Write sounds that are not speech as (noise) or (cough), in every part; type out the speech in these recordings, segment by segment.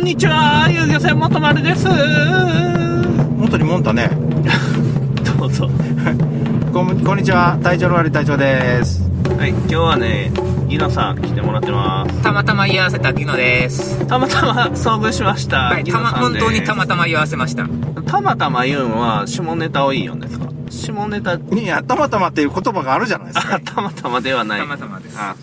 んにちは、遊漁船元丸です。元にもんたね (laughs) どうぞ。(laughs) こんこんにちは体調の悪い隊長ですはい、今日はね、ギノさん来てもらってます。たまたま居合わせたギノです。たまたま遭遇しました。はい、たま、本当にたまたま居合わせました。たまたま言うんは、下ネタをいいよんですか？下ネタ、いやたまたまっていう言葉があるじゃないですかあ、たまたまではない。たまたまです。あ。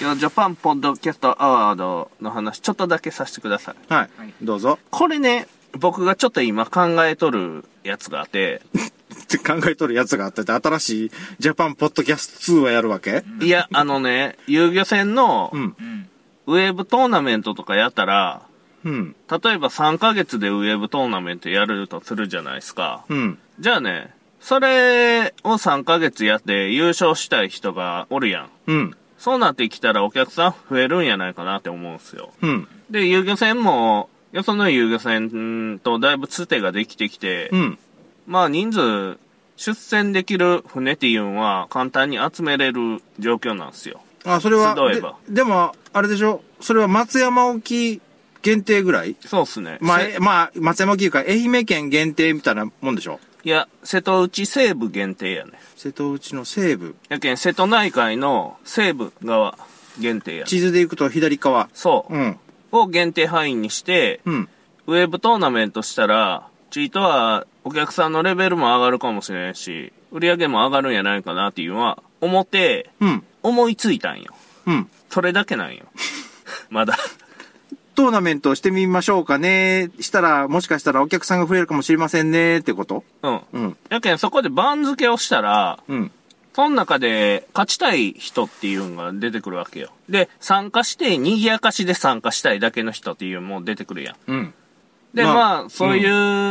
今日、ジャパンポッドキャストアワードの話、ちょっとだけさせてください。はい、はいどうぞこれね、僕がちょっと今考えとるやつがあって、っ (laughs) て考えとるやつがあってて新しいジャパンポッドキャスト2はやるわけ？いや、あのね、遊漁船の。ウェーブトーナメントとかやったら、うん例えば3ヶ月でウェーブトーナメントやるとするじゃないですか。うんじゃあね、それを3ヶ月やって優勝したい人がおるやん。うんそうなってきたらお客さん増えるんやないかなって思うんすよ。うんで、遊漁船も、よその遊漁船とだいぶつてができてきて、うんまあ人数、出船できる船っていうのは簡単に集めれる状況なんですよ。あそれは集えばででもあれでしょ？それは松山沖限定ぐらい？そうっすね。まあ、まあ、松山沖いうか愛媛県限定みたいなもんでしょ？いや、瀬戸内西部限定やね。瀬戸内の西部やけん、瀬戸内海の西部側限定やね。地図で行くと左側そう。うんを限定範囲にして、うんウェブトーナメントしたら、チートはお客さんのレベルも上がるかもしれんし、売り上げも上がるんやないかなっていうのは、思って、うん思いついたんよ。うんそれだけなんよ。(laughs) まだ。トーナメントをしてみましょうかね。したら、もしかしたらお客さんが増えるかもしれませんね。ってこと？うん。うん。やけん、そこで番付をしたら、うん。その中で勝ちたい人っていうのが出てくるわけよ。で、参加して、賑やかしで参加したいだけの人っていうのも出てくるやん。うん。で、まあまあ、そうい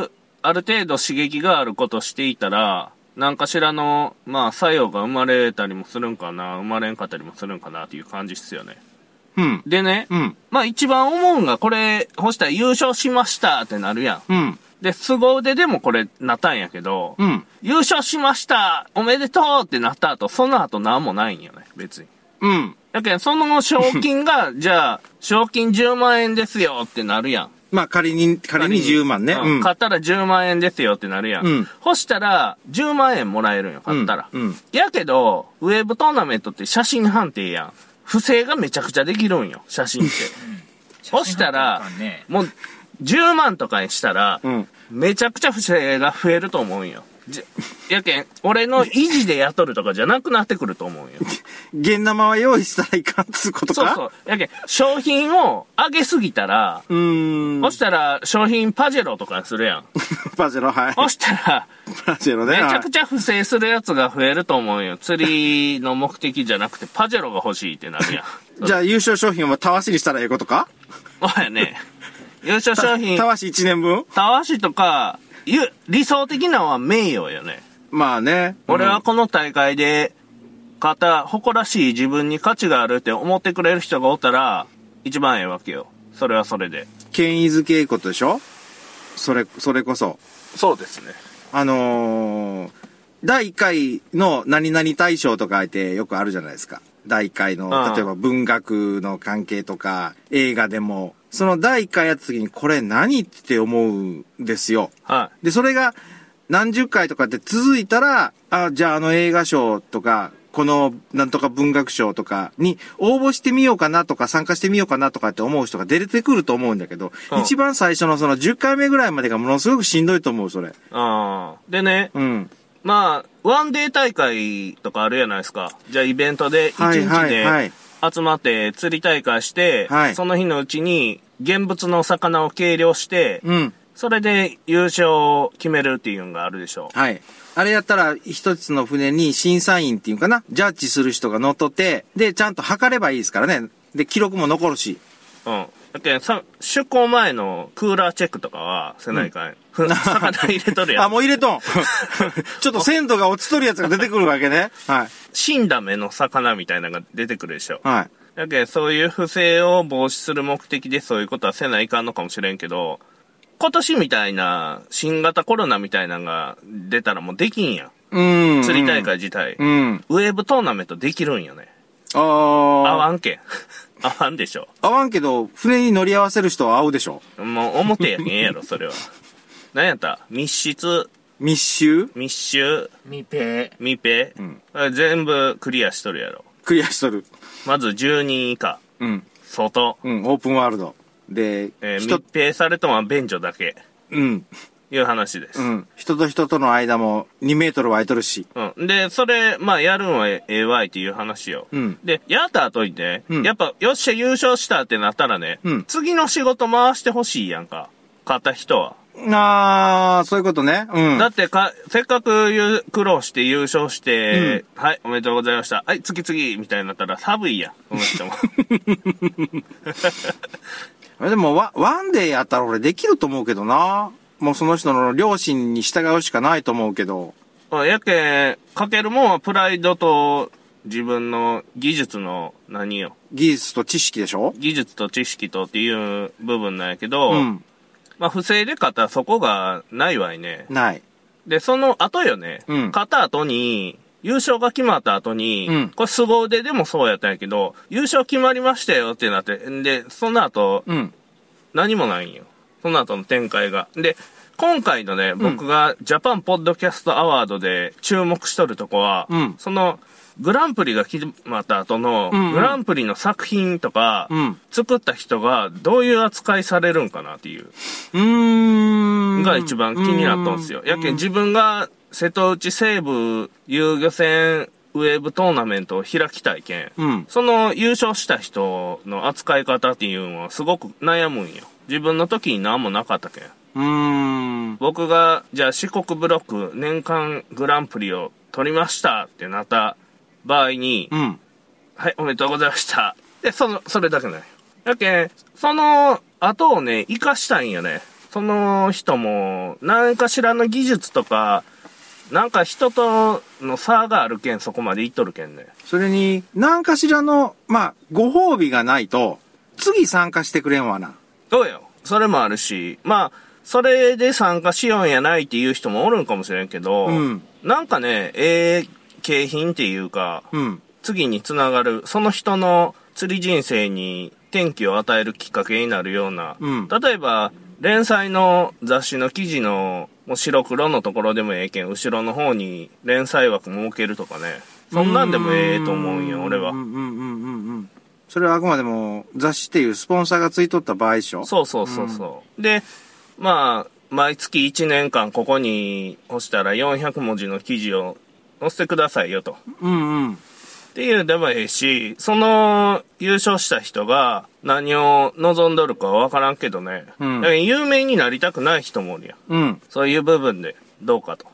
う、ある程度刺激があることしていたら、何かしらの、まあ、作用が生まれたりもするんかな、生まれんかったりもするんかなっていう感じっすよね。うん。でね、うん。まあ一番思うんが、これ、ほしたら優勝しましたってなるやん。うん。で、凄腕でもこれなったんやけど、うん。優勝しましたおめでとうってなった後、その後何もないんよね、別に。うん。だけど、その賞金が、(laughs) じゃあ、賞金10万円ですよってなるやん。まあ、仮に、仮に10万ね。ううんん。買ったら10万円ですよってなるやん。うんほしたら、10万円もらえるんよ、買ったら。うんうんやけど、ウェーブトーナメントって写真判定やん。不正がめちゃくちゃできるんよ、写真って。(laughs) そしたらもう、10万とかにしたら、うん。めちゃくちゃ不正が増えると思うんよ。じやけん、俺の維持で雇るとかじゃなくなってくると思うんよ。現生は用意したらいかんっつうことか？そうそう。やけん、商品を上げすぎたら、うーん。そしたら商品パジェロとかにするやん。(laughs) パジェロ、はい。そしたら、パジェロね。めちゃくちちゃ不正するやつが増えると思うよ。釣りの目的じゃなくてパジェロが欲しいってなるやん。ゃ。(laughs) じゃあ、優勝商品はたわしにしたらええことか？そうやね。優勝商品た、わし1年分？たわしとか、ゆ理想的なのは名誉よね。まあね。俺はこの大会で、勝った誇らしい自分に価値があるって思ってくれる人がおったら、一番ええわけよ。それはそれで。権威づけいことでしょ？それ、それこそ。そうですね。あのー、第1回の何々大賞とか言ってよくあるじゃないですか。第1回のう、ん例えば文学の関係とか、映画でも、その第1回やった時にこれ何って思うんですよ。はで、それが何十回とかって続いたら、あ、じゃああの映画賞とか、このなんとか文学賞とかに応募してみようかなとか参加してみようかなとかって思う人が出てくると思うんだけど、うん一番最初のその10回目ぐらいまでがものすごくしんどいと思う、それ。い。ああ。でね、うん。まあ、ワンデー大会とかあるじゃないですか。じゃあイベントで1はい日はいはでい集まって釣り大会して、はいその日のうちに現物の魚を計量して、うん。それで優勝を決めるっていうのがあるでしょはい。あれやったら、一つの船に審査員っていうかな、ジャッジする人が乗っ取って、で、ちゃんと測ればいいですからね。で、記録も残るし。う。うん。だけどさ、出港前のクーラーチェックとかはせないかん。ふ魚入れとるやあ、ん。もう入れとん。(laughs) ちょっと鮮度が落ちとるやつが出てくるわけね。はい。死んだ目の魚みたいなのが出てくるでしょ。はい。だけどそういう不正を防止する目的でそういうことはせないかんのかもしれんけど、今年みたいな新型コロナみたいなのが出たらもうできんやん。うん。釣り大会自体。うん。ウェーブトーナメントできるんよね。あ合あ。わんけん。合わんでしょ。合わんけど、船に乗り合わせる人は合うでしょ。もう表やけんええやろ、それは。(laughs) 何やった？密室、密集？密集、密閉？密閉、んあ全部クリアしとるやろ。クリアしとる。まず10人以下、うん。外、うん、オープンワールド。で、えー人密、閉されたのは便所だけ、うん。いう話です。うん。人と人との間も2メートル空いとるし。うん。で、それ、まあ、やるんはええわいっていう話よ。うん。で、やった後にね、うんやっぱ、よっしゃ優勝したってなったらね、うん次の仕事回してほしいやんか。勝った人は。あー、そういうことね。うん。だってか、せっかくゆ苦労して優勝して、はい、おめでとうございました。はい、次々みたいになったら寒いやん、この人も。(laughs) でも、ワワンデーやったら俺できると思うけどな。もうその人の両親に従うしかないと思うけど。あやけん、かけるもんはプライドと自分の技術の何よ。技術と知識でしょ？技術と知識とっていう部分なんやけど、うん。まあ不正で勝ったらそこがないわいね。ない。で、その後よね、うん勝った後に、優勝が決まった後に、うんこれ凄腕でもそうやったんやけど、優勝決まりましたよってなって、んで、その後、うん。何もないんよ。その後の展開が。で、今回のね、僕がジャパンポッドキャストアワードで注目しとるとこは、うんその、グランプリが決まった後の、うんうんグランプリの作品とか、うん。作った人がどういう扱いされるんかなっていう、うーん。が一番気になったんですよ。やけん自分が瀬戸内西部遊漁船ウェーブトーナメントを開きたいけん、うん。その優勝した人の扱い方っていうのはすごく悩むんよ。自分の時に何もなかったけん。うーん。僕が、じゃあ四国ブロック年間グランプリを取りましたってなった場合に、うん。はい、おめでとうございました。で、その、それだけない。だけん、その後をね、活かしたいんよね。その人も、何かしらの技術とか、なんか人との差があるけん、そこまでいっとるけんね。それに、何かしらの、まあ、ご褒美がないと、次参加してくれんわな。そうよ。それもあるし、まあ、それで参加しようんやないっていう人もおるんかもしれんけど、うんなんかね、ええ景品っていうか、うん。次につながる、その人の釣り人生に転機を与えるきっかけになるような、うん例えば、連載の雑誌の記事の、もう白黒のところでもええけん、後ろの方に連載枠設けるとかね。そんなんでもええと思うんよ、俺はうん。うんうんうんうん。それはあくまでも雑誌っていうスポンサーがついとった場合でしょそうそうそうそう。で、まあ、毎月1年間ここに押したら400文字の記事を載せてくださいよと。うんうん。っていうでもええし、その優勝した人が何を望んどるかはわからんけどね。うん有名になりたくない人もおるやん。うん。そういう部分でどうかと。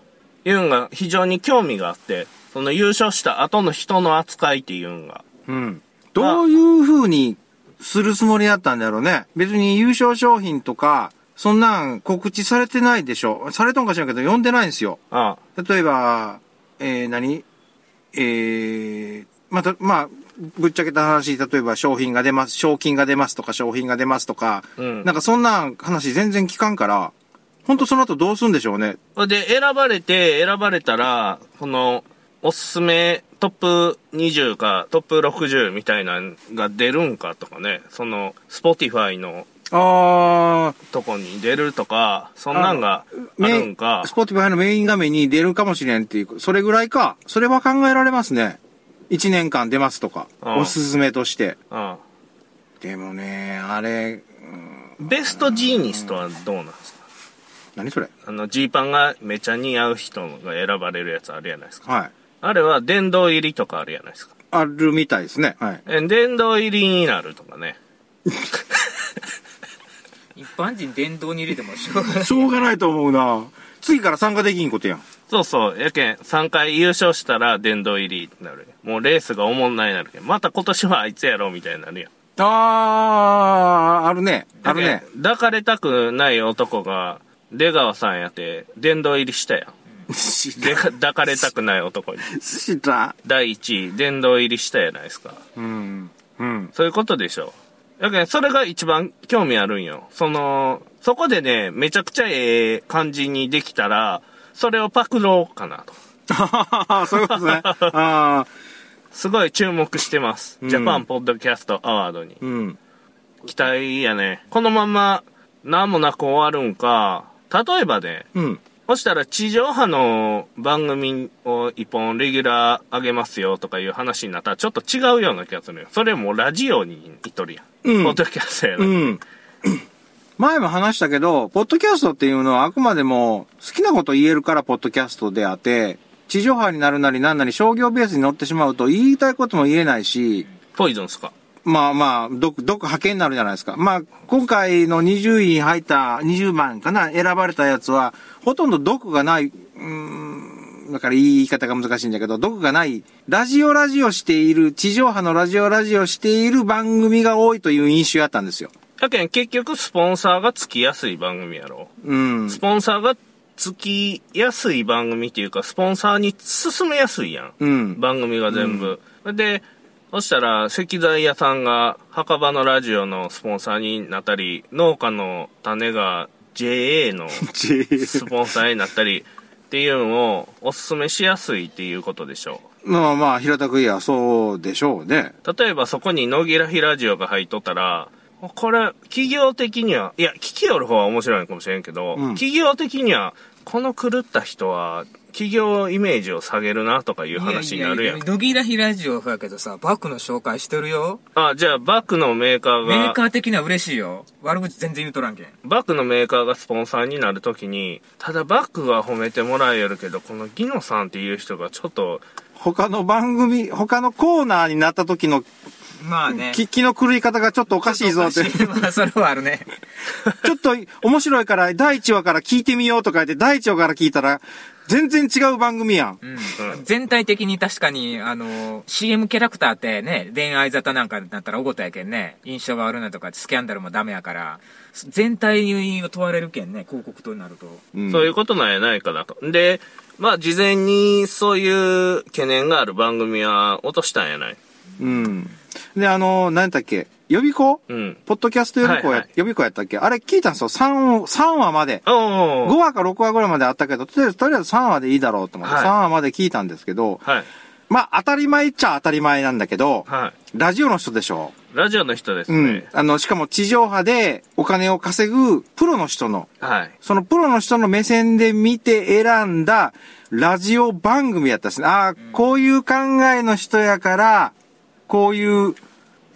いうのが非常に興味があって、その優勝した後の人の扱いっていうのが。うん。どういう風にするつもりだったんだろうね。別に優勝商品とか、そんなん告知されてないでしょ。されとんか知らんけど、読んでないんですよ。あ例えば、えー、何？えー、また、まあ、ぶっちゃけた話、例えば商品が出ます、賞金が出ますとか、商品が出ますとか、うんなんかそんな話全然聞かんから、ほんとその後どうすんでしょうね。あ。で、選ばれて、選ばれたら、この、おすすめトップ20かトップ60みたいなのが出るんかとかね、その、 Spotify のあとこに出るとか、そんなんがあるんかス。 Spotify のメイン画面に出るかもしれんっていう、それぐらいか。それは考えられますね。1年間出ますとか、うんおすすめとして。うんでもね、あれ、ベストジーニストはどうなんですか？何それ？あの、ジーパンがめちゃ似合う人が選ばれるやつあるやないですか。はい。あれは殿堂入りとかあるやないですか。あるみたいですね。はい。え殿堂入りになるとかね。(laughs) 一般人電動に入れてもしょうがない。しょうがないと思うな。次から参加できんことやん。そうそう。やけん、3回優勝したら殿堂入りになる。もうレースがおもんないなるけん。また今年はあいつやろみたいになるやん。あー、あるね。あるね。抱かれたくない男が、出川さんやって、殿堂入りしたやん。知で、抱かれたくない男に。た。第1位、殿堂入りしたやないですか。うん。うん。そういうことでしょ。だけど、それが一番興味あるんよ。その、そこでね、めちゃくちゃええ感じにできたら、それをパクろうかなと。(laughs) そういうことね。あーすごい注目してます。うんジャパンポッドキャストアワードに。うん。期待やね。このまま、何もなく終わるんか、例えばね、うん。そしたら地上波の番組を一本レギュラー上げますよとかいう話になったらちょっと違うような気がするよ。それもラジオにいっとるやん。うんポッドキャストやな。うん。前も話したけど、ポッドキャストっていうのはあくまでも好きなこと言えるからポッドキャストであって、地上波になるなりなんなり商業ベースに乗ってしまうと言いたいことも言えないし、ポイズンスか？まあまあ、毒、毒派遣になるじゃないですか。まあ、今回の20位に入った20番かな、選ばれたやつは、ほとんど毒がない、うーん、だから言い方が難しいんだけど、毒がない、ラジオラジオしている、地上波のラジオラジオしている番組が多いという印象やったんですよ。だけん結局スポンサーがつきやすい番組やろ。うん。スポンサーがつきやすい番組っていうか、スポンサーに進めやすいやん。うん。番組が全部。で、そしたら石材屋さんが墓場のラジオのスポンサーになったり、農家の種が JA の (laughs) スポンサーになったりっていうのをおすすめしやすいっていうことでしょまあまあ、平たく言えばそうでしょうね。う。例えばそこに野木らひラジオが入っとったら、これ、企業的には、いや、聞きよる方は面白いのかもしれんけど、うん企業的には、この狂った人は、企業イメージを下げるなとかいう話になるやん。いやいやドギラヒラジオやけどさ、バックの紹介してるよ。あ、じゃあ、バックのメーカーが、メーカー的には嬉しいよ。悪口全然言うとらんけん。バックのメーカーがスポンサーになるときに、ただバックは褒めてもらえるけど、このギノさんっていう人がちょっと、他の番組、他のコーナーになった時のまあね。気気の狂い方がちょっとおかしいぞって。まあ、それはあるね。(laughs) ちょっと面白いから第1話から聞いてみようとか言って第1話から聞いたら全然違う番組やん。うん。全体的に確かに、あの、CM キャラクターってね、恋愛沙汰なんかになったらおごたやけんね、印象が悪いなとか、スキャンダルもダメやから、全体を問われるけんね、広告となると。うんそういうことなんやないかなと。で、まあ、事前にそういう懸念がある番組は落としたんやない。うん。で、あの、何だっけ？予備校？うん。ポッドキャスト予備校や、はいはい予備校やったっけ？あれ聞いたんですよ。3、三話まで。お5ー。話か6話ぐらいまであったけど、とりあえず、とりあえず3話でいいだろうと思って、はい3話まで聞いたんですけど、はい。まあ当たり前っちゃ当たり前なんだけど、はラジオの人でしょ？い。ラジオの人ですうんね。。あの、しかも地上波でお金を稼ぐプロの人の、はい。そのプロの人の目線で見て選んだラジオ番組やったですね。ああ、こういう考えの人やから、こういう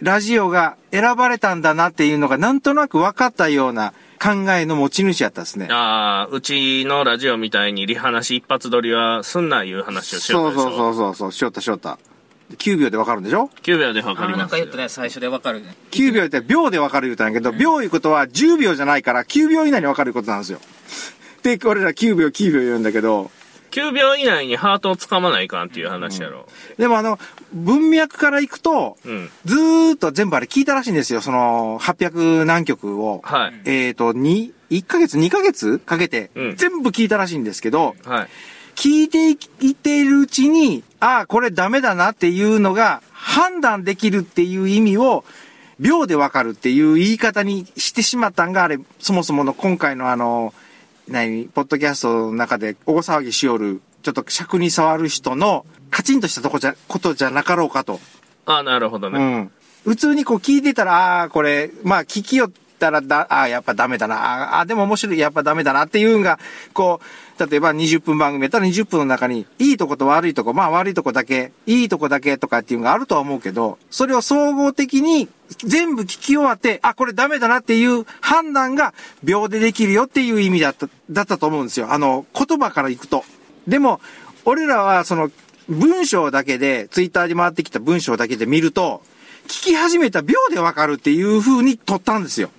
ラジオが選ばれたんだなっていうのがなんとなく分かったような考えの持ち主やったですね。ああ、うちのラジオみたいにリハなし一発撮りはすんないう話をしよそううそうでしょ。そうそうそう、しよったしよった。9秒で分かるんでしょ？9秒でわかりますよ。んか言ったね、最初でわかるね。?9 秒って秒で分かる言うたんやけど、秒いうことは10秒じゃないから9秒以内に分かることなんですよ。で、俺ら9秒9秒言うんだけど、9秒以内にハートをつかまないかんっていう話やろ。でもあの、文脈からいくと、うん。ずーっと全部あれ聞いたらしいんですよ。その、800何曲を。はい。えっ、と、2、1ヶ月 ?2 ヶ月かけてうん、全部聞いたらしいんですけど、はい。聞いていっているうちに、ああ、これダメだなっていうのが判断できるっていう意味を、秒でわかるっていう言い方にしてしまったんが、あれ、そもそもの今回のあの、何、ポッドキャストの中で大騒ぎしよる、ちょっと尺に触る人の、カチンとしたとこじゃ、ことじゃなかろうかと。ああ、なるほどね。うん。普通にこう聞いてたら、ああー、これ、まあ聞きよったらだ、ああ、やっぱダメだな、ああ、でも面白い、やっぱダメだなっていうのが、こう、例えば20分番組やったら20分の中に、いいとこと悪いとこ、まあ悪いとこだけ、いいとこだけとかっていうのがあるとは思うけど、それを総合的に全部聞き終わって、あ、これダメだなっていう判断が秒でできるよっていう意味だった、だったと思うんですよ。あの、言葉からいくと。でも、俺らはその、文章だけで、ツイッターで回ってきた文章だけで見ると、聞き始めた秒でわかるっていう風に取ったんですよ。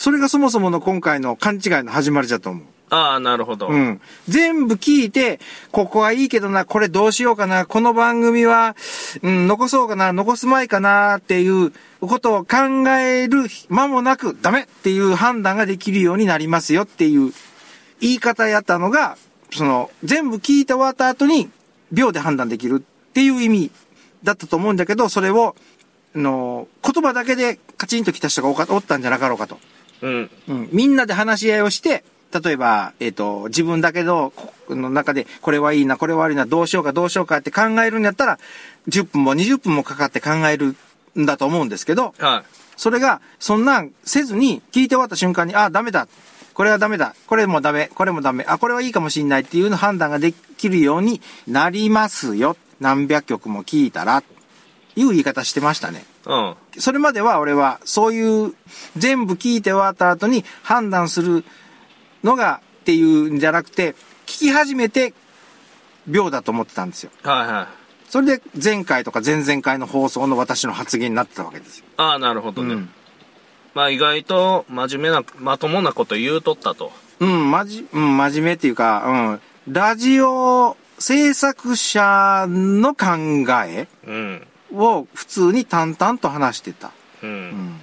それがそもそもの今回の勘違いの始まりだと思う。ああ、なるほど。うん。全部聞いて、ここはいいけどな、これどうしようかな、この番組は、うん、残そうかな、残すまいかな、っていうことを考える間もなく、ダメっていう判断ができるようになりますよっていう言い方やったのが、その、全部聞いて終わった後に、秒で判断できるっていう意味だったと思うんだけど、それを、あの、言葉だけでカチンと来た人がおったんじゃなかろうかと。うん。うん、みんなで話し合いをして、例えば、えっ、と、自分だけの、この中で、これはいいな、これは悪いな、どうしようか、どうしようかって考えるんやったら、10分も20分もかかって考えるんだと思うんですけど、はそれが、そんなんせずに、聞いて終わった瞬間に、あ、ダメだ。これはダメだ。これもダメ。これもダメ。あ、これはいいかもしんないっていうの判断ができるようになりますよ。何百曲も聞いたら。いう言い方してましたね。い。うん。それまでは俺は、そういう、全部聞いて終わった後に判断するのが、っていうんじゃなくて、聞き始めて、秒だと思ってたんですよ。はいはい。それで、前回とか前々回の放送の私の発言になってたわけですよ。ああ、なるほどね。うんまあ意外と真面目な、まともなこと言うとったと。うん、まじ、うん、真面目っていうか、うん、ラジオ制作者の考えうん。を普通に淡々と話してた。う。うんん。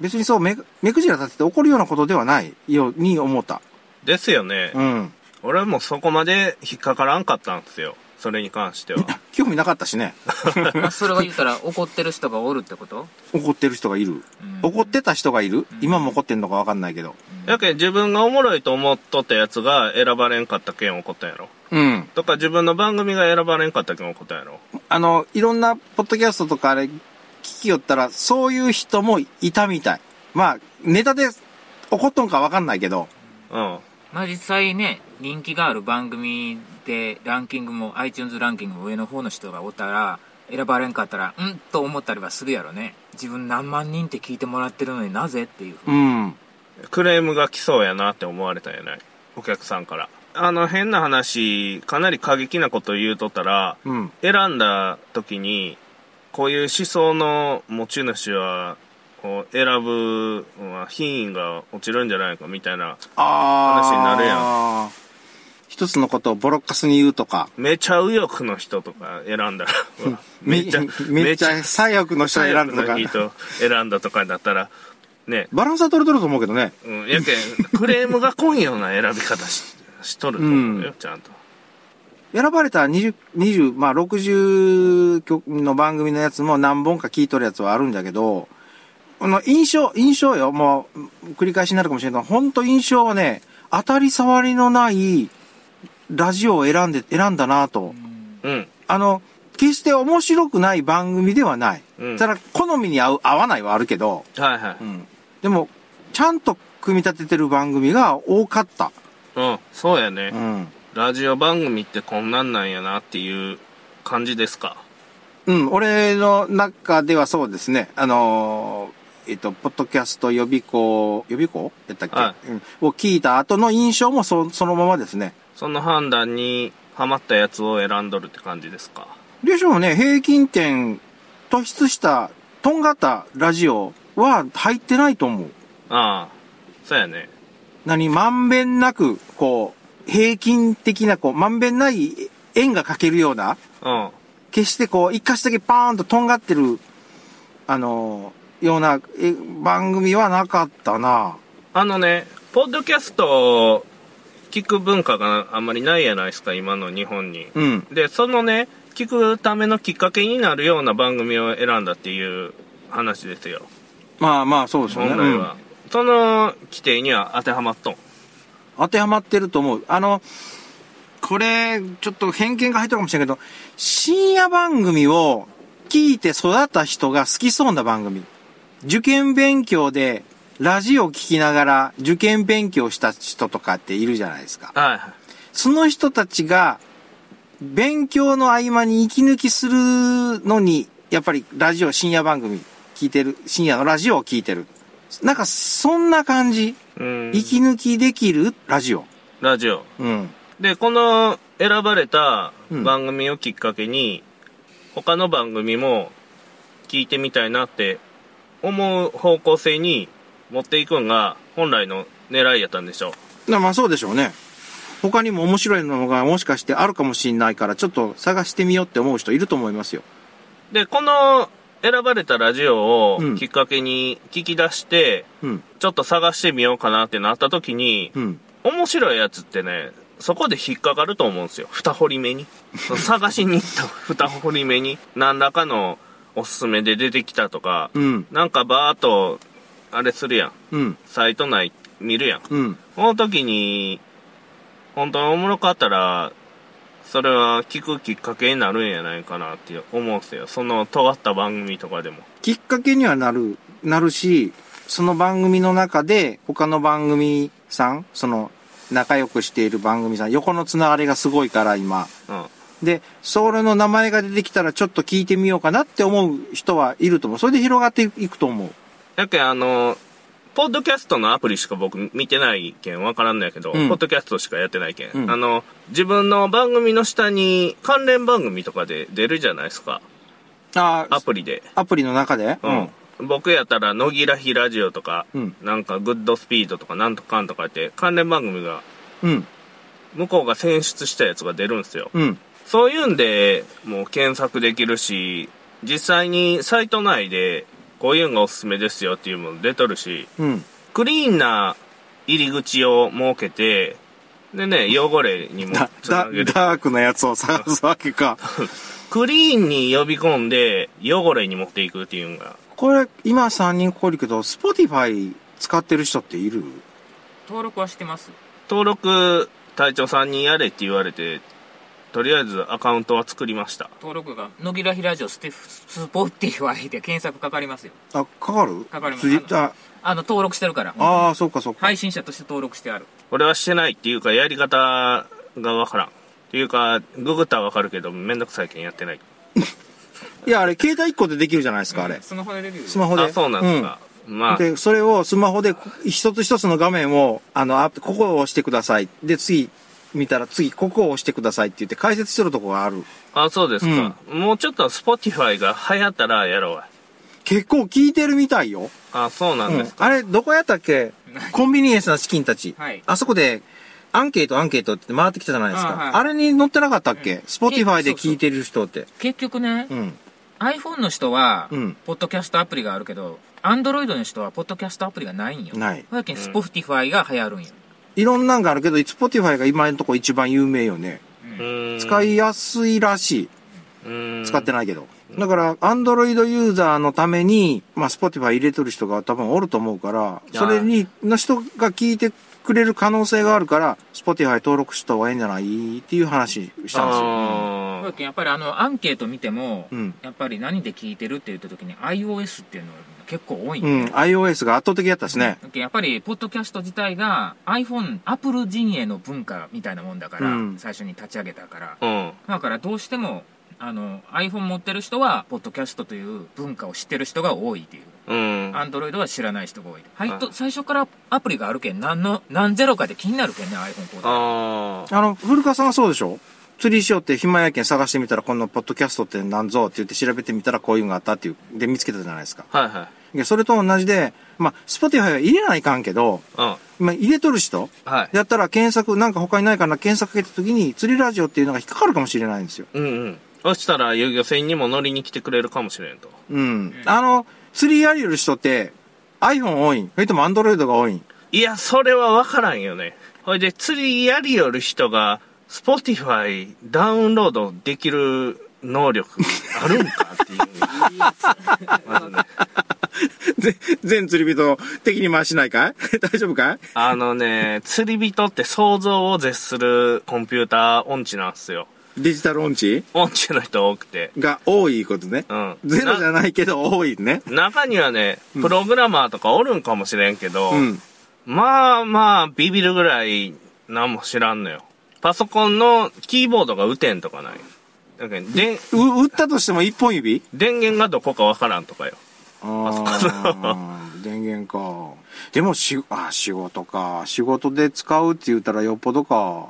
別にそう、目く、目くじら立てて怒るようなことではないように思った。ですよね。うん。俺もそこまで引っかからんかったんですよ。それに関しては。興味なかったしね。(laughs) まあそれが言ったら怒ってる人がおるってこと？怒ってる人がいる。うん怒ってた人がいる今も怒ってんのかわかんないけど。やけん自分がおもろいと思っとったやつが選ばれんかったけん怒ったんやろ。うん。とか自分の番組が選ばれんかったけん怒ったんやろ。あの、いろんなポッドキャストとかあれ、聞きよったら、そういう人もいたみたい。まあ、ネタで怒っとんかわかんないけど。うん。まあ実際ね、人気がある番組でランキングも iTunes ランキングも上の方の人がおったら、選ばれんかったら、んと思ったりはするやろね。自分何万人って聞いてもらってるのになぜっていう。うん。クレームが来そうやなって思われたんやない？お客さんから。あの変な話、かなり過激なこと言うとったら、うん。選んだ時に、こういう思想の持ち主は、こう選ぶ品位が落ちるんじゃないかみたいな、ああ。話になるやん。一つのことをボロッカスに言うとか。めちゃ右翼の人とか選んだら、(laughs) めっちゃ、めっちゃ左翼の人を選んだとか人選んだとかだったら、ね、バランスは取れとると思うけどね。うん、やけん、クレームが来んような選び方ししとると思うよ、うんちゃんと。選ばれた20、20、まあ60曲の番組のやつも何本か聞いとるやつはあるんだけど、この印象、印象よ、もう繰り返しになるかもしれないけど、本当印象はね、当たり障りのないラジオを選んで、選んだなと。うん。あの、決して面白くない番組ではない。うんただ、好みに合う、合わないはあるけど、はいはい。でも、ちゃんと組み立ててる番組が多かった。うん、そうやね。うん。ラジオ番組ってこんなんなんやなっていう感じですか？うん、俺の中ではそうですね。あのーえっと、ポッドキャスト予備校、予備校やったっけ、はうん、を聞いた後の印象もそそのままですね。その判断にハマったやつを選んどるって感じですか？でしょうね、平均点突出した、とんがったラジオは入ってないと思う。ああ、そうやね。何、まんべんなく、こう、平均的な、こう、まんべんない円が描けるような、うん。決してこう、一箇所だけパーンととんがってる、あのーようなえ番組はなかったな。あのね、ポッドキャストを聞く文化があんまりないやないですか、今の日本に。うん。で、そのね、聞くためのきっかけになるような番組を選んだっていう話ですよ。まあまあ、そうでしょうね。本来は。その規定には当てはまっとん？当てはまってると思う。あの、これ、ちょっと偏見が入ってるかもしれないけど、深夜番組を聞いて育った人が好きそうな番組。受験勉強で、ラジオを聞きながら受験勉強した人とかっているじゃないですか。はいはい。その人たちが、勉強の合間に息抜きするのに、やっぱりラジオ、深夜番組聞いてる、深夜のラジオを聞いてる。なんか、そんな感じ。うん。息抜きできるラジオ。ラジオ。うん。で、この選ばれたうん番組をきっかけに、他の番組も聞いてみたいなって思う方向性に持っていくんが本来の狙いやったんでしょう。なまあそうでしょうね。他にも面白いのがもしかしてあるかもしれないから、ちょっと探してみようって思う人いると思いますよ。で、この選ばれたラジオをうんきっかけに聞き出して、うん。ちょっと探してみようかなってなった時に、うん。面白いやつってね、そこで引っかかると思うんですよ。二掘り目に。(laughs) 探しに行った二掘り目に、何らかのおすすめで出てきたとか、うん。なんかバーっと、あれするやん。うん。サイト内見るやん。うん。この時に、本当におもろかったら、それは聞くきっかけになるんやないかなって思うんですよ。その尖った番組とかでも。きっかけにはなる、なるし、その番組の中で他の番組さん、その仲良くしている番組さん、横のつながりがすごいから今。うん。で、それの名前が出てきたらちょっと聞いてみようかなって思う人はいると思う。それで広がっていくと思う。やけんあの、ポッドキャストのアプリしか僕見てないけんわからんのやけど、うんポッドキャストしかやってないけん、うんあの、自分の番組の下に関連番組とかで出るじゃないですか。あアプリで。アプリの中で？うん。僕やったら、野木らひラジオとか、うんなんか、グッドスピードとか、なんとかんとかって、関連番組が、うん。向こうが選出したやつが出るんですよ。うん。そういうんで、もう検索できるし、実際にサイト内で、こういうのがおすすめですよっていうもの出とるし、うん。クリーンな入り口を設けて、でね、汚れにもつなげ、る。ダークなやつを探すわけか。(laughs) クリーンに呼び込んで、汚れに持っていくっていうのが、これ、今3人ここいるけど、 Spotify 使ってる人っている？登録はしてます。登録隊長さんにやれって言われて、とりあえずアカウントは作りました。登録が、野木らひラジオステ Spotify で検索かかりますよ。あ、かかる？かかりますついああの、登録してるから。あー、そうかそうか。配信者として登録してある。俺はしてないっていうか、やり方がわからん。っていうか、ググったらわかるけど、めんどくさいけんやってない。(laughs) いや、あれ、携帯1個でできるじゃないですか、あれ。スマホでできる。スマホで。あ、そうなんですか。まあ、で、それをスマホで一つ一つの画面を、あの、あここを押してください。で、次、見たら次、ここを押してくださいって言って解説するとこがある。あ、そうですか。もうちょっと Spotify が流行ったらやろうわ。結構聞いてるみたいよ。あ、そうなんうんです。か。あれ、どこやったっけ？コンビニエンスなチキンたち。はいあそこで、アンケートアンケートって回ってきたじゃないですか。あはいあれに載ってなかったっけ、うん Spotify で聞いてる人って。結局ね、うん。iPhone の人は、うんポッドキャストアプリがあるけど、Android の人はポッドキャストアプリがないんよ。ないだけん、 Spotify が流行るんよ。いろんなんがあるけど、 Spotify が今のとこ一番有名よね。使いやすいらしい。使ってないけど。だから、 Androidユーザーのために、まあ、 Spotify 入れてる人が多分おると思うから、それに、の人が聞いてくれる可能性があるから、 Spotify 登録した方がいいんじゃないっていう話したんですよ。あだけんやっぱりあの、アンケート見ても、うんやっぱり何で聞いてるって言った時に iOS っていうのが結構多いんようん、iOS が圧倒的だったですね。やっぱり、ポッドキャスト自体が iPhone、Apple 陣営の文化みたいなもんだから、うん最初に立ち上げたから。ーうん。だからどうしても、あの、iPhone 持ってる人は、ポッドキャストという文化を知ってる人が多いっていう。うん。Android は知らない人が多い。はい、はいと、最初からアプリがあるけん、何の、何ゼロかで気になるけんね、iPhone コード。あの、古川さんはそうでしょ？釣りしようって暇やけん探してみたら、このポッドキャストって何ぞって言って調べてみたらこういうのがあったっていう、で見つけたじゃないですか。はいはい。でそれと同じで、まあ、 Spotify は入れないかんけど、うん。まあ、入れとる人はい。やったら検索、なんか他にないかな、検索かけた時に、釣りラジオっていうのが引っかかるかもしれないんですよ。うんうん。そしたら遊漁船にも乗りに来てくれるかもしれんと。うん。あの、釣りやりよる人って、iPhone 多いんそれとも Android が多いんいや、それはわからんよね。ほいで、釣りやりよる人が、Spotify ダウンロードできる能力あるんかっていう。まずね。(laughs) ぜ全釣り人敵に回しないかい？(laughs) 大丈夫かい？あのね、釣り人って想像を絶するコンピューター音痴なんすよ。デジタル音痴？音痴の人多くて。が多いことね。うん。ゼロじゃなないけど多いね。中にはね、プログラマーとかおるんかもしれんけど、うん。まあまあ、ビビるぐらい何も知らんのよ。パソコンのキーボードが打てんとかない。だけどでう、打ったとしても一本指？電源がどこかわからんとかよ。ああ、電源か。でもし、あ、仕事か。仕事で使うって言ったらよっぽどか。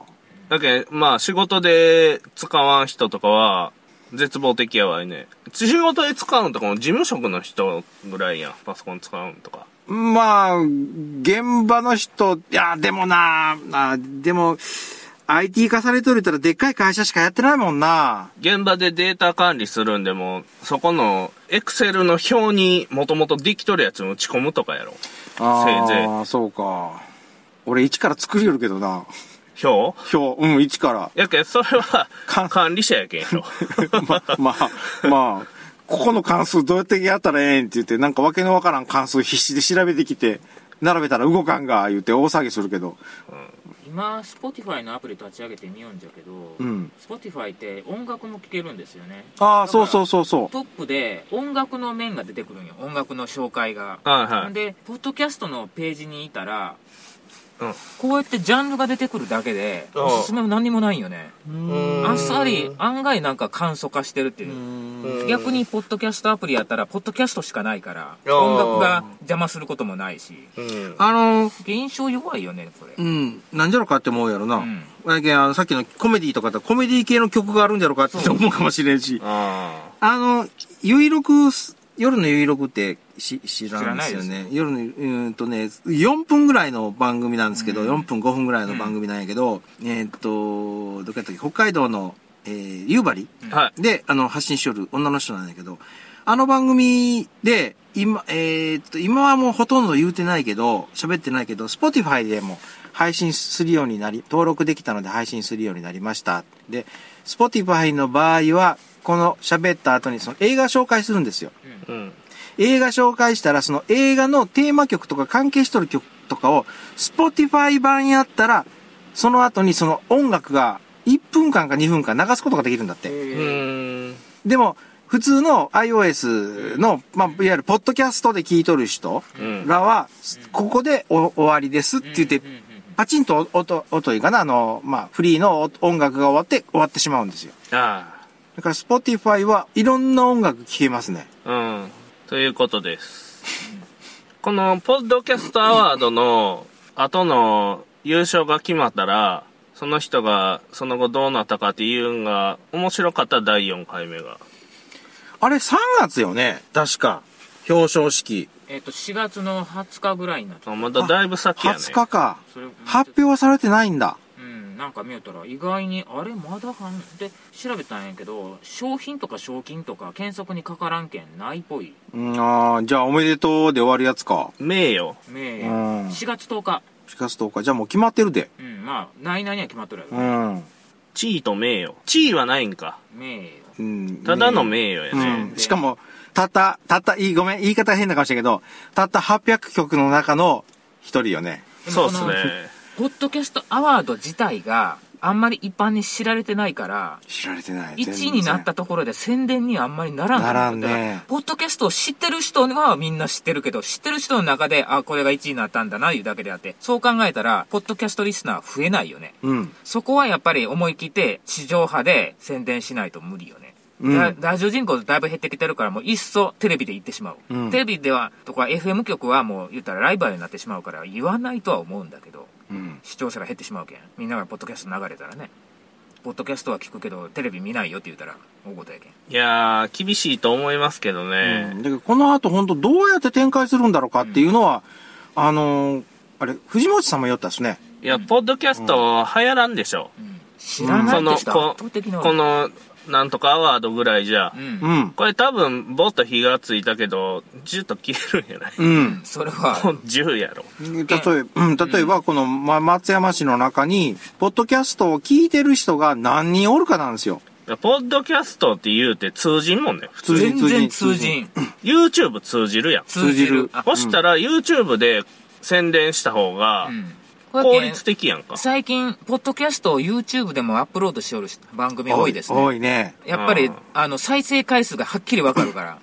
だけまあ仕事で使わん人とかは、絶望的やわいね。仕事で使うんとかも事務職の人ぐらいやん。パソコン使うんとか。まあ、現場の人、いや、でもな、あでも、IT 化されとるったらでっかい会社しかやってないもんな。現場でデータ管理するんでも、そこのエクセルの表にもともとできとるやつを打ち込むとかやろ。せいぜいああ、そうか。俺一から作りよるけどな。表？表、うん、一から。やけん、それは (laughs) か管理者やけんやろ。(laughs) ま、まあ、まあ、ここの関数どうやってやったらええんって言って、なんかわけのわからん関数必死で調べてきて、並べたら動かんが、言って大騒ぎするけど。今 Spotify のアプリ立ち上げてみようんじゃけど、うん。Spotify って音楽も聴けるんですよねああ、そうそううそうそトップで音楽の面が出てくるんよ音楽の紹介がはいはい。でポッドキャストのページにいたらうん。こうやってジャンルが出てくるだけでうん。おすすめも何にもないんよね。う。ん。あっさり案外なんか簡素化してるっていう。うん。逆にポッドキャストアプリやったらポッドキャストしかないから音楽が邪魔することもないし。うん。あの、現象弱いよねこれ。うん、なんじゃろかって思うやろな。うん。だけどあの、さっきのコメディとかだったらコメディ系の曲があるんじゃろかって思うかもしれんし。ああの、ゆいろくす、夜のゆいろくってし知らんですよね。夜の、うーんとね、4分ぐらいの番組なんですけど、うん4分5分ぐらいの番組なんやけど、えーっと、どこやったっけ、北海道の、えー、夕張あ。はい。で、あの、発信しよる女の人なんだけど、あの番組で、今、えーっと、今はもうほとんど言うてないけど、喋ってないけど、Spotify でも配信するようになり、登録できたので配信するようになりました。で、Spotify の場合は、この喋った後にその映画紹介するんですよ。うん。映画紹介したら、その映画のテーマ曲とか関係しとる曲とかを、Spotify 版やったら、その後にその音楽が1分間か2分間流すことができるんだって。うん。でも、普通の iOS の、まあ、いわゆるポッドキャストで聞いとる人うん。らは、ここでお終わりですって言ってパチンと音、音いいかな、あの、まあ、フリーの音楽が終わって終わってしまうんですよ。あだから Spotify はいろんな音楽聴けますね。あ。うん。ということです。この、ポッドキャストアワードの後の優勝が決まったら、その人がその後どうなったかっていうんが面白かった第4回目が。あれ3月よね確か。表彰式。えっと4月の20日ぐらいになってあまだだいぶ先やね。20日か。発表はされてないんだ。うんなんか見よったら意外にあれまだ半で調べたんやけど商品とか賞金とか検索にかからんけんないっぽいうん、ああ、じゃあおめでとうで終わるやつか。名誉。名うん4月10日4月10日。じゃあもう決まってるで。うんまあ内々には決まっとるやうろ、ん。地位と名誉。地位はないんか。名誉うんただの名誉やうね。ん。しかも、たった、たった、いい、ごめん、言い方変なかもしれんけど、たった800曲の中の一人よね。そうっすね。ポッドキャストアワード自体があんまり一般に知られてないから知られてない。1位になったところで宣伝にはあんまりならんならんねポッドキャストを知ってる人はみんな知ってるけど、知ってる人の中で、あ、これが1位になったんだな、いうだけであって、そう考えたら、ポッドキャストリスナー増えないよね。うん。そこはやっぱり思い切って、地上波で宣伝しないと無理よね。うんララジオ人口だいぶ減ってきてるから、もういっそテレビで言ってしまう。うんテレビでは、とか FM 局はもう言ったらライバルになってしまうから、言わないとは思うんだけど、うん。視聴者が減ってしまうけん。みんながポッドキャスト流れたらね。ポッドキャストは聞くけど、テレビ見ないよって言ったら、大事やけん。いやー、厳しいと思いますけどうんね。だけど、この後本当どうやって展開するんだろうかっていうのは、あのーあれ、藤本さんも言ったっすね。いや、ポッドキャスト流行らんでしょ。知らないその、って人ここの、なんとかアワードぐらいじゃう。ん。うん。これ多分、ぼっと火がついたけど、ジュッと消えるんやない？うん。それは、10やろ。例えば、うん、例えば、この、ま、松山市の中に、ポッドキャストを聞いてる人が何人おるかなんですよ。ポッドキャストって言うて通じんもんね。普通。通じ全然通じん。YouTube 通じるやん。通じる。そしたら YouTube で宣伝した方がうん。効率的やんか。最近、ポッドキャストを YouTube でもアップロードしよる番組多いですね。多いね。やっぱりうん、あの、再生回数がはっきりわかるから。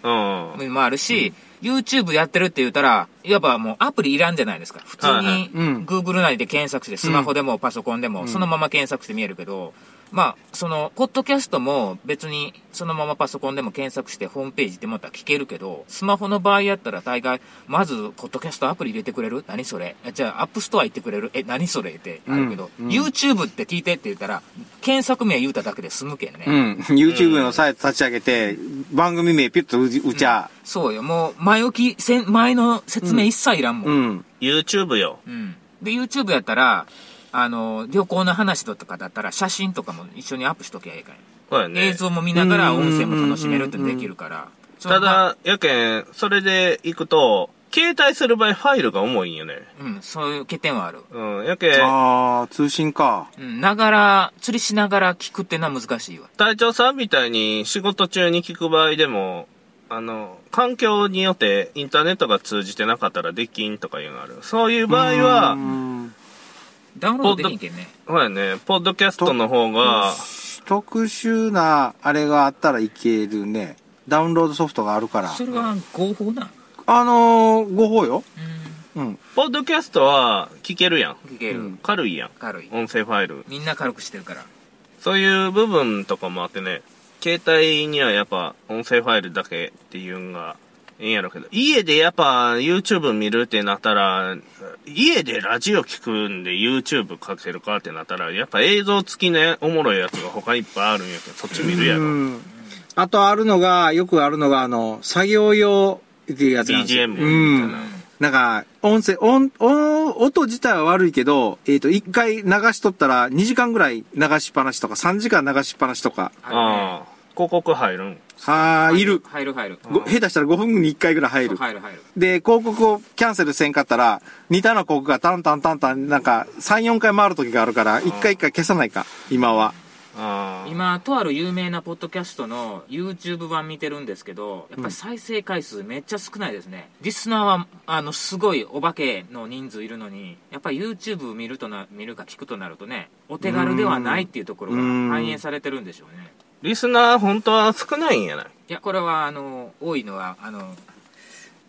うん。もあるし、YouTube やってるって言ったら、いわばもうアプリいらんじゃないですか。普通にうん Google 内で検索して、スマホでもパソコンでも、そのまま検索して見えるけど、まあ、その、ポッドキャストも別にそのままパソコンでも検索してホームページでもったら聞けるけど、スマホの場合やったら大概、まず、ポッドキャストアプリ入れてくれる？何それ？じゃあ、 App Store 行ってくれる？え、何それ？ってあるけど、うんうん YouTube って聞いてって言ったら、検索名言うただけで済むけんね。うん。(laughs) YouTube のサイト立ち上げて、番組名ピュッと打ち打ちゃ。そうよ、もう、前置き、せん前の説明一切いらんもん。うん。YouTube よ。うん。で、YouTube やったら、あの、旅行の話とかだったら、写真とかも一緒にアップしときゃいいかんそうやね。映像も見ながら音声も楽しめるってできるから。そただ、やけん、それで行くと、携帯する場合ファイルが重いんよね。うん、そういう欠点はある。うん。やけん、ああ、通信か。うん、ながら、釣りしながら聞くってのは難しいわ。隊長さんみたいに仕事中に聞く場合でも、あの、環境によってインターネットが通じてなかったらできんとかいうのがある。そういう場合はう、んダウンロードできんけんね。ほやね、ポッドキャストの方が、特殊なあれがあったらいけるね。ダウンロードソフトがあるから。それは合法なん。あのー、ご法よ。ううん。ポッドキャストは聞けるやん。ん。聞ける。うん軽いやん。軽い。音声ファイル。みんな軽くしてるから。そういう部分とかもあってね、携帯にはやっぱ音声ファイルだけっていうんがええんやろうけど、家でやっぱ YouTube 見るってなったら、家でラジオ聞くんで YouTube かけるかってなったら、やっぱ映像付きね、おもろいやつが他にいっぱいあるんやけど、そっち見るやろ。うんあとあるのが、よくあるのが、あの、作業用っていうやつなんですよ BGM みたういん。な。なんか、音声、音、音、音自体は悪いけど、えっ、と、一回流しとったら、2時間ぐらい流しっぱなしとか、3時間流しっぱなしとか、ああ、広告入るん？はーいる。入る入る。ご下手したら5分に1回ぐらい入る。入る入る。で、広告をキャンセルせんかったら、似たような広告がタンタンタンタン、なんか、3、4回回る時があるから、1回1回消さないか、今は。ああ。今、とある有名なポッドキャストの YouTube 版見てるんですけど、やっぱり再生回数めっちゃ少ないですね。リスナーは、あの、すごいお化けの人数いるのに、やっぱり YouTube 見るとな、見るか聞くとなるとね、お手軽ではないっていうところがうん反映されてるんでしょうね。リスナー本当は少ないんやない？いや、これは、あの、多いのは、あの、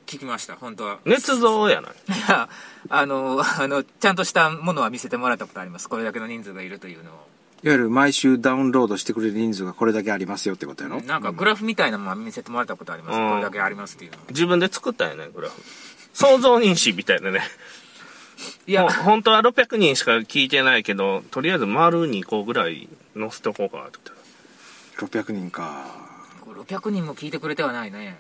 聞きました、本当は。捏造やない？いや、あの、(laughs) あの、ちゃんとしたものは見せてもらったことあります。これだけの人数がいるというのを。いわゆる毎週ダウンロードしてくれる人数がこれだけありますよってことやろ？なんかグラフみたいなものは見せてもらったことあります。うんこれだけありますっていうの。自分で作ったんやね、グラフ。想像認識みたいなね。いやもう、本当は600人しか聞いてないけど、とりあえず丸2個ぐらい載せておこうかなって。600人か。これ600人も聞いてくれてはないね。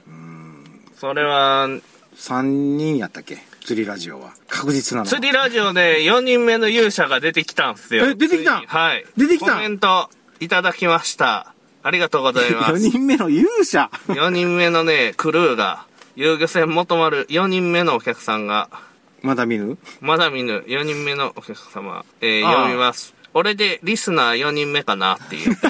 それは、3人やったっけ？釣りラジオは。確実なの。釣りラジオで4人目の勇者が出てきたんすよ。え出てきたはい。出てきたん？コメントいただきました。ありがとうございま4す。人目の勇者。4人目のね、クルーが、遊漁船元丸4人目のお客さんが、まだ見ぬ？まだ見ぬ4人目のお客様、えー読みます。俺でリスナー4人目かなっていう。(laughs)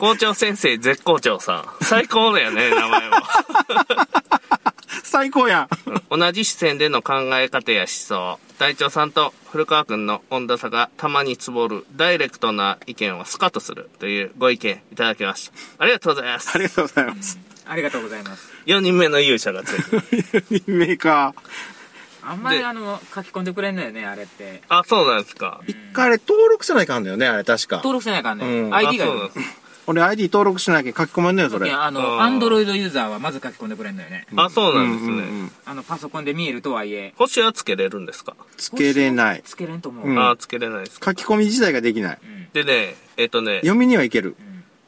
校長先生、絶好調さん。最高だよね、名前も。最高やん。同じ視線での考え方や思想。隊長さんと古川くんの温度差がたまにつぼる、ダイレクトな意見はスカッとするというご意見いただきました。ありがとうございますあ。りがとうございます。ありがとうございます。4人目の勇者がついてる。(laughs) 4人目か。あんまりであの、書き込んでくれんのよね、あれって。あ、そうなんですか。一回あれ登録せないかんだよね、あれ確か。登録せないからね。うん ID がいる俺 ID 登録しなきゃ書き込めんのよ、それ。ああの、ーアンドロイドユーザーはまず書き込んでくれんのよね。あ、そうなんですね。うんうんうんあの、パソコンで見えるとはいえ。星はつけれるんですか、つけれない。つけれんと思う。うんあ、つけれないですか。書き込み自体ができない。うんでね、えっ、とね、読みにはいける。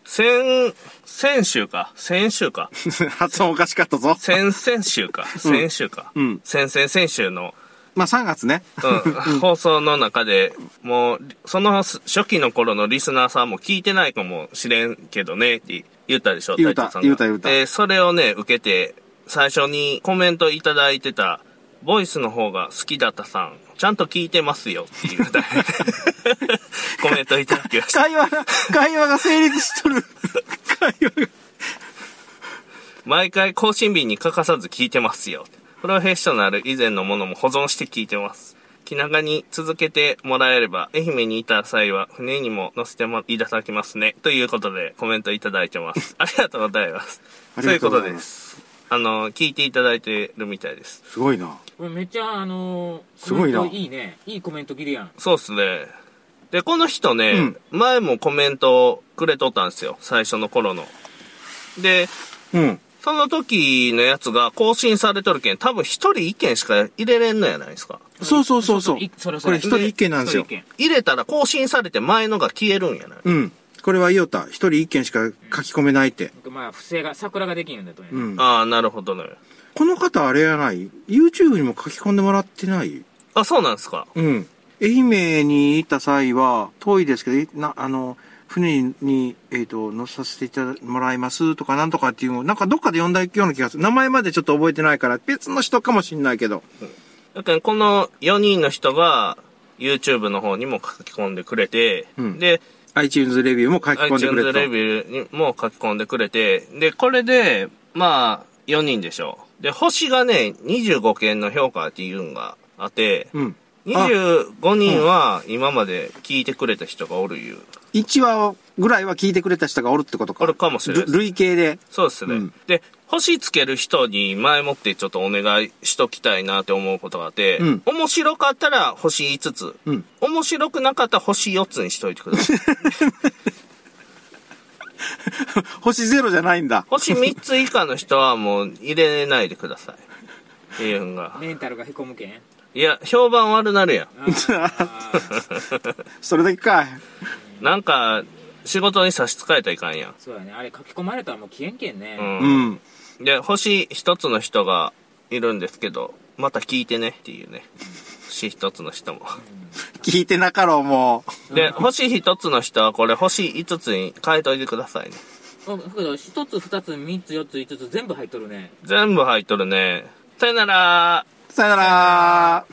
先、先週か、先週か、(laughs) 発音おかしかったぞ。先々週か、先週か、うん。先々先週の、まあ3月ね。うん、放送の中で、もう、その初期の頃のリスナーさんも聞いてないかもしれんけどね、って言ったでしょ、言うた隊長さんが。言うた言うた。で、それをね、受けて、最初にコメントいただいてた、ボイスの方が好きだったさん、ちゃんと聞いてますよっていう (laughs) コメントいただきました。会話が、会話が成立しとる。会話が。毎回更新日に欠かさず聞いてますよ。プロフェッショナル以前のものも保存して聞いてます。気長に続けてもらえれば、愛媛にいた際は船にも乗せてもいただきますね。ということでコメントいただいてます。ありがとうございます。ということです。あの、聞いていただいてるみたいです。すごいな。これめっちゃ、あのー、すごいなコメントいいね。いいコメント切るやん。そうっすね。で、この人ね、うん前もコメントをくれとったんですよ。最初の頃の。で、うん。その時のやつが更新されとるけん、多分一人一件しか入れれんのやないですか。そうそうそうそういそれ。そこれれ一人一件なんですよ入れたら更新されて前のが消えるんやない。うん。これは言おった。一人一件しか書き込めないって。まあ、不正が、桜ができんんだとね。うん。ああ、なるほどね。この方あれやない ?YouTube にも書き込んでもらってない？あ、そうなんですか。うん。愛媛に行った際は、遠いですけど、な、あの、船に、えっ、と、乗せさせていただもらいますとかなんとかっていうのをなんかどっかで読んだような気がする。名前までちょっと覚えてないから、別の人かもしんないけど。だけど、この4人の人が YouTube の方にも書き込んでくれて、うんで、iTunes レビューも書き込んでくれ iTunes た。レビューにも書き込んでくれて、で、これで、まあ、4人でしょう。で、星がね、25件の評価っていうんがあって、うん。25人は今まで聞いてくれた人がおるいう。1話ぐらいは聞いてくれた人がおるってことか。おるかもしれない累計で。そうですね。うんで、星つける人に前もってちょっとお願いしときたいなって思うことがあって、うん面白かったら星5つ、うん面白くなかったら星4つにしといてください。(laughs) 星ゼロじゃないんだ。星3つ以下の人はもう入れないでください。っていうんが。メンタルがへこむけんいや、評判悪なるやん。(laughs) それだけかい。なんか、仕事に差し支えたらいかんやん。そうやねあれ書き込まれたらもう消えんけんね、うん。うん。で、星一つの人がいるんですけど、また聞いてねっていうね。星一つの人も。聞いてなかろう、もで、星一つの人はこれ星五つに変えといてくださいね。うんだけど一つ二つ三つ四つ五つ全部入っとるね全部入っとるね。さよならう。さよなら